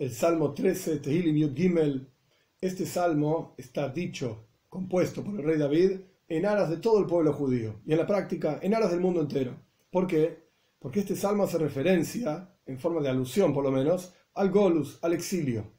el Salmo 13, Tehilim Yud Gimel. Este salmo está dicho, compuesto por el rey David, en aras de todo el pueblo judío y en la práctica en aras del mundo entero. ¿Por qué? Porque este salmo hace referencia, en forma de alusión por lo menos, al Golus, al exilio.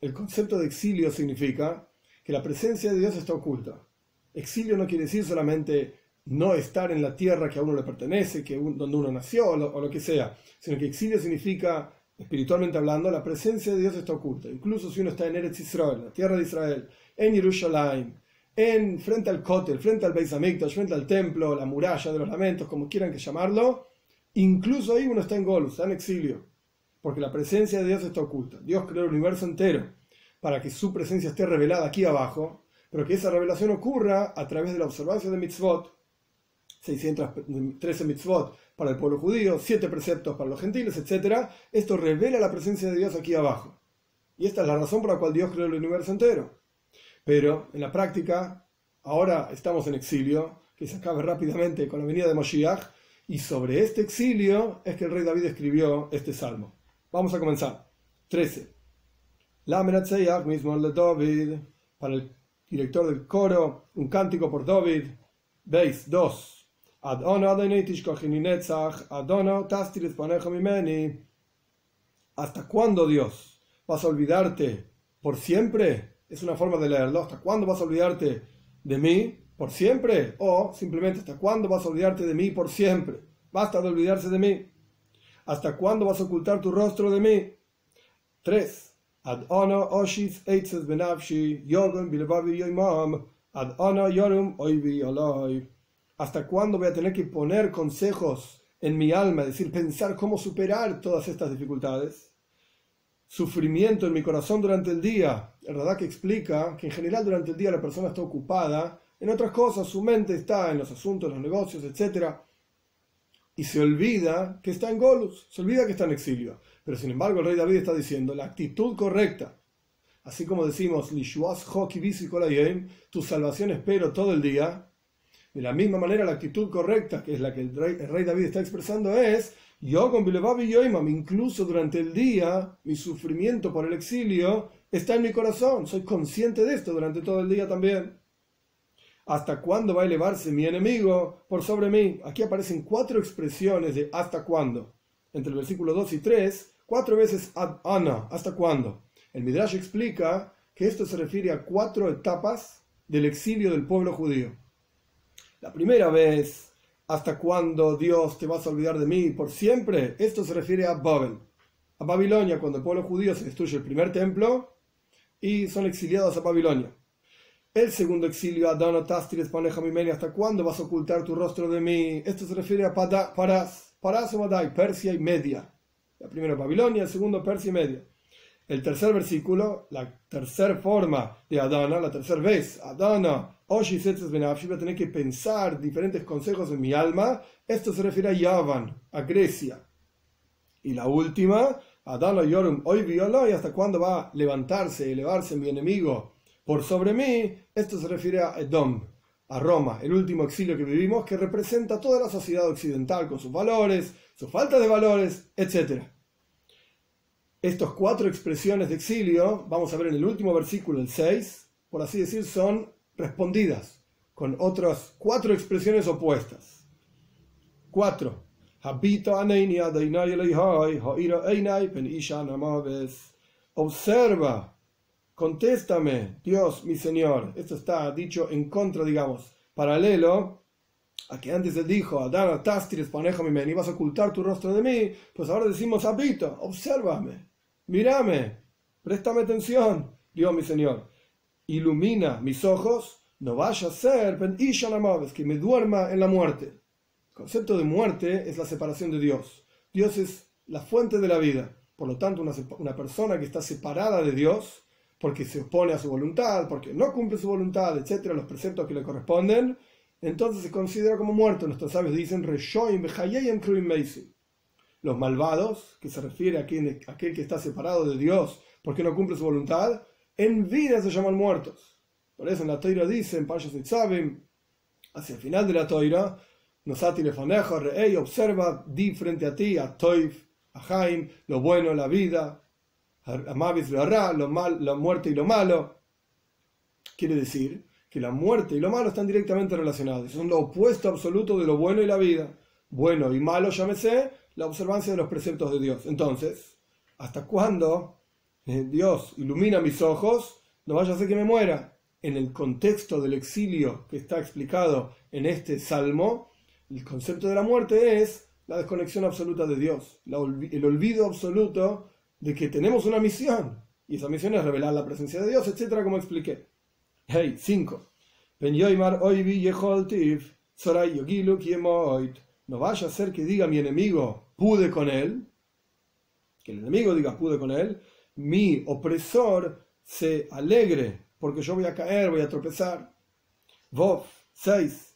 El concepto de exilio significa que la presencia de Dios está oculta. Exilio no quiere decir solamente no estar en la tierra que a uno le pertenece, que donde uno nació o lo, que sea, sino que exilio significa, espiritualmente hablando, la presencia de Dios está oculta. Incluso si uno está en Eretz Israel, la tierra de Israel, en Jerusalén, en frente al Kotel, frente al Beis Hamikdash, frente al templo, la muralla de los lamentos, como quieran que llamarlo, incluso ahí uno está en Golus, está en exilio, porque la presencia de Dios está oculta. Dios creó el universo entero para que su presencia esté revelada aquí abajo, pero que esa revelación ocurra a través de la observancia de mitzvot, 613 mitzvot para el pueblo judío, 7 preceptos para los gentiles, etc. Esto revela la presencia de Dios aquí abajo. Y esta es la razón por la cual Dios creó el universo entero. Pero en la práctica, ahora estamos en exilio, que se acabe rápidamente con la venida de Moshiach, y sobre este exilio es que el rey David escribió este salmo. Vamos a comenzar. 13. La mismo de David, para el director del coro, un cántico por David. Veis, 2. ¿Hasta cuándo, Dios? ¿Vas a olvidarte por siempre? Es una forma de leerlo. ¿Hasta cuándo vas a olvidarte de mí por siempre? O simplemente, ¿hasta cuándo vas a olvidarte de mí por siempre? Basta de olvidarse de mí. ¿Hasta cuándo vas a ocultar tu rostro de mí? 3. Ad oshis benavshi, ad yorum oivi ¿Hasta cuándo voy a tener que poner consejos en mi alma, es decir, pensar cómo superar todas estas dificultades? Sufrimiento en mi corazón durante el día. El que explica que en general durante el día la persona está ocupada en otras cosas, su mente está en los asuntos, los negocios, etc. Y se olvida que está en Golus, se olvida que está en exilio. Pero sin embargo el rey David está diciendo la actitud correcta. Así como decimos, tu salvación espero todo el día, de la misma manera, la actitud correcta, que es la que el rey, David está expresando, es, yo con Yoimam, incluso durante el día, mi sufrimiento por el exilio está en mi corazón, soy consciente de esto durante todo el día también. ¿Hasta cuándo va a elevarse mi enemigo por sobre mí? Aquí aparecen cuatro expresiones de hasta cuándo. Entre el versículo 2 y 3, cuatro veces ad ana, hasta cuándo. El Midrash explica que esto se refiere a cuatro etapas del exilio del pueblo judío. La primera vez, ¿hasta cuándo Dios te vas a olvidar de mí por siempre? Esto se refiere a Babel, a Babilonia, cuando el pueblo judío se destruye el primer templo y son exiliados a Babilonia. El segundo exilio, Adano Tastiles Panejamimeni, ¿hasta cuándo vas a ocultar tu rostro de mí? Esto se refiere a Parás, Parás o Madai, Persia y Media. La primera Babilonia, el segundo Persia y Media. El tercer versículo, la tercera forma de Adana, la tercera vez, Adana, voy a tener que pensar diferentes consejos en mi alma. Esto se refiere a Yavan, a Grecia. Y la última, Adana Yorum, hoy y hasta cuándo va a levantarse, elevarse mi enemigo por sobre mí. Esto se refiere a Edom, a Roma, el último exilio que vivimos, que representa toda la sociedad occidental con sus valores, su falta de valores, etc. Estas cuatro expresiones de exilio, vamos a ver en el último versículo, el 6, por así decir, son respondidas con otras cuatro expresiones opuestas. Cuatro. Observa, contéstame, Dios mi Señor. Esto está dicho en contra, digamos, paralelo a que antes él dijo, Adana Tastiris mi vas a ocultar tu rostro de mí, pues ahora decimos, habito, obsérvame, mírame, préstame atención, Dios mi Señor ilumina mis ojos, no vaya a ser que me duerma en la muerte. El concepto de muerte es la separación de Dios. Dios es la fuente de la vida. Por lo tanto, una, persona que está separada de Dios, porque se opone a su voluntad, porque no cumple su voluntad, etcétera, los preceptos que le corresponden, entonces se considera como muerto. Nuestros sabios dicen los malvados, que se refiere a, a aquel que está separado de Dios porque no cumple su voluntad, en vida se llaman muertos. Por eso en la toira dicen, hacia el final de la toira, Nosati lefaneja, rey, observa, di frente a ti, a Toif, a Jaim, lo bueno, la vida, Amavis lo hará, lo mal, la muerte y lo malo. Quiere decir que la muerte y lo malo están directamente relacionados. Son lo opuesto absoluto de lo bueno y la vida. Bueno y malo, llámese, la observancia de los preceptos de Dios. Entonces, ¿hasta cuándo Dios ilumina mis ojos? No vaya a ser que me muera. En el contexto del exilio que está explicado en este salmo, el concepto de la muerte es la desconexión absoluta de Dios, el olvido absoluto de que tenemos una misión. Y esa misión es revelar la presencia de Dios, etcétera, como expliqué. Hey, 5. No vaya a ser que diga mi enemigo, pude con él. Que el enemigo diga, pude con él. Mi opresor se alegre porque yo voy a caer, voy a tropezar. Vov, 6.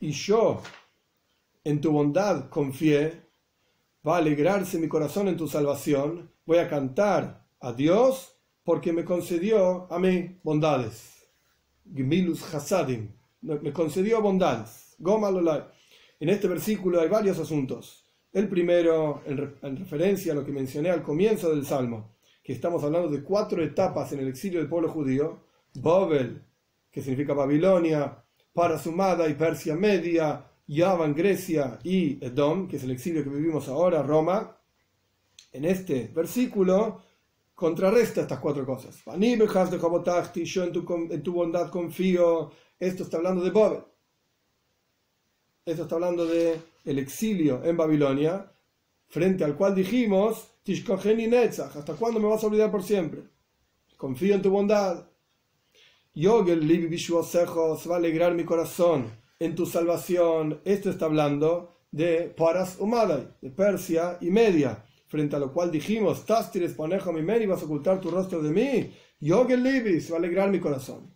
Y yo en tu bondad confié, va a alegrarse mi corazón en tu salvación, voy a cantar a Dios porque me concedió a mí bondades. Gmilus Hasadim, me concedió bondades. En este versículo hay varios asuntos. El primero, en, referencia a lo que mencioné al comienzo del Salmo, que estamos hablando de cuatro etapas en el exilio del pueblo judío. Babel, que significa Babilonia, Parasumada y Persia Media, Yavan, Grecia y Edom, que es el exilio que vivimos ahora, Roma. En este versículo contrarresta estas cuatro cosas. Yo en tu, en tu bondad confío. Esto está hablando de Babel. Esto está hablando de el exilio en Babilonia, frente al cual dijimos, ¿hasta cuándo me vas a olvidar por siempre? Confío en tu bondad. Yogel Libi se va a alegrar mi corazón en tu salvación. Esto está hablando de Paras Umadai, de Persia y Media frente a lo cual dijimos, Tastires ponejo mi y vas a ocultar tu rostro de mí, Yogel Libis, va a alegrar mi corazón.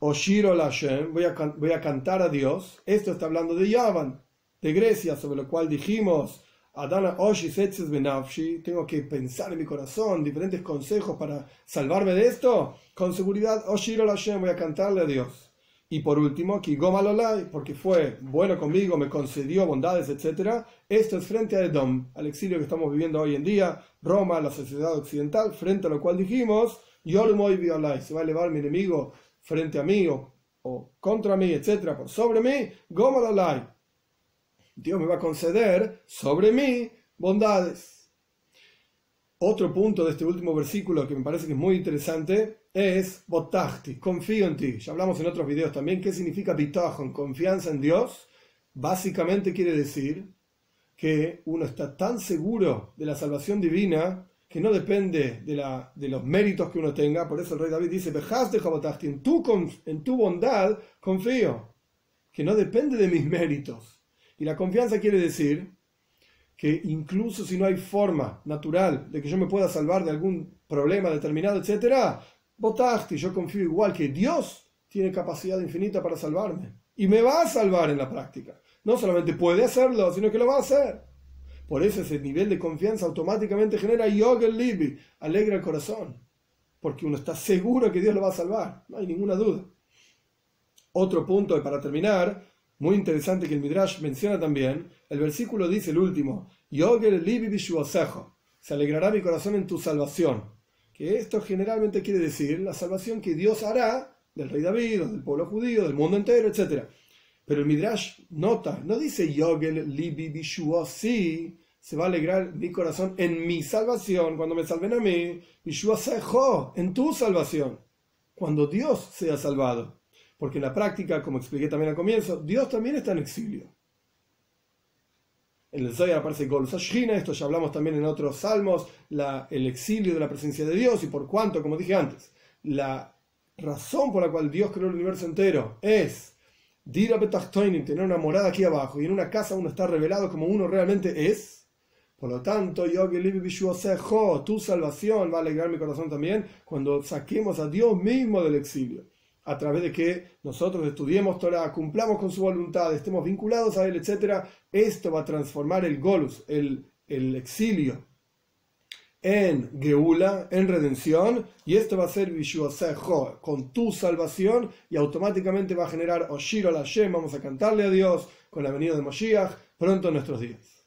Oshiro Lashem, voy a, voy a cantar a Dios. Esto está hablando de Yavan, de Grecia, sobre lo cual dijimos, Adana Oshi Benafshi, tengo que pensar en mi corazón, diferentes consejos para salvarme de esto. Con seguridad, Oshiro Lashem, voy a cantarle a Dios. Y por último, Kigomalolai, porque fue bueno conmigo, me concedió bondades, etc. Esto es frente a Edom, al exilio que estamos viviendo hoy en día, Roma, la sociedad occidental, frente a lo cual dijimos, Yolmoy Violai, se va a elevar mi enemigo frente a mí o, contra mí, etc. Por sobre mí, Gomalolai. Dios me va a conceder sobre mí bondades. Otro punto de este último versículo que me parece que es muy interesante es botachti, confío en ti. Ya hablamos en otros videos también qué significa bitachon, confianza en Dios. Básicamente quiere decir que uno está tan seguro de la salvación divina que no depende de, la, de los méritos que uno tenga. Por eso el rey David dice, en tu, en tu bondad confío, que no depende de mis méritos. Y la confianza quiere decir que incluso si no hay forma natural de que yo me pueda salvar de algún problema determinado, etcétera, Botachti, yo confío igual que Dios tiene capacidad infinita para salvarme. Y me va a salvar en la práctica. No solamente puede hacerlo, sino que lo va a hacer. Por eso ese nivel de confianza automáticamente genera Yogel Libi, alegra el corazón. Porque uno está seguro que Dios lo va a salvar. No hay ninguna duda. Otro punto, y para terminar, muy interesante que el Midrash menciona también, el versículo dice el último, Yogel Libi se alegrará mi corazón en tu salvación que esto generalmente quiere decir la salvación que Dios hará del rey David, del pueblo judío, del mundo entero, etc. Pero el Midrash nota, no dice Yogel Libi Bishua, sí, se va a alegrar mi corazón en mi salvación, cuando me salven a mí, Bishua Sejo, en tu salvación, cuando Dios sea salvado. Porque en la práctica, como expliqué también al comienzo, Dios también está en exilio. En el Zohar aparece Golus esto ya hablamos también en otros salmos, el exilio de la presencia de Dios y por cuanto, como dije antes, la razón por la cual Dios creó el universo entero es Dira tener una morada aquí abajo y en una casa uno está revelado como uno realmente es. Por lo tanto, yo tu salvación va a alegrar mi corazón también cuando saquemos a Dios mismo del exilio a través de que nosotros estudiemos Torah, cumplamos con su voluntad, estemos vinculados a Él, etc., esto va a transformar el golus, el, el exilio, en Geula, en redención, y esto va a ser Vishuasejo, con tu salvación, y automáticamente va a generar Oshiro la vamos a cantarle a Dios con la venida de Moshiach pronto en nuestros días.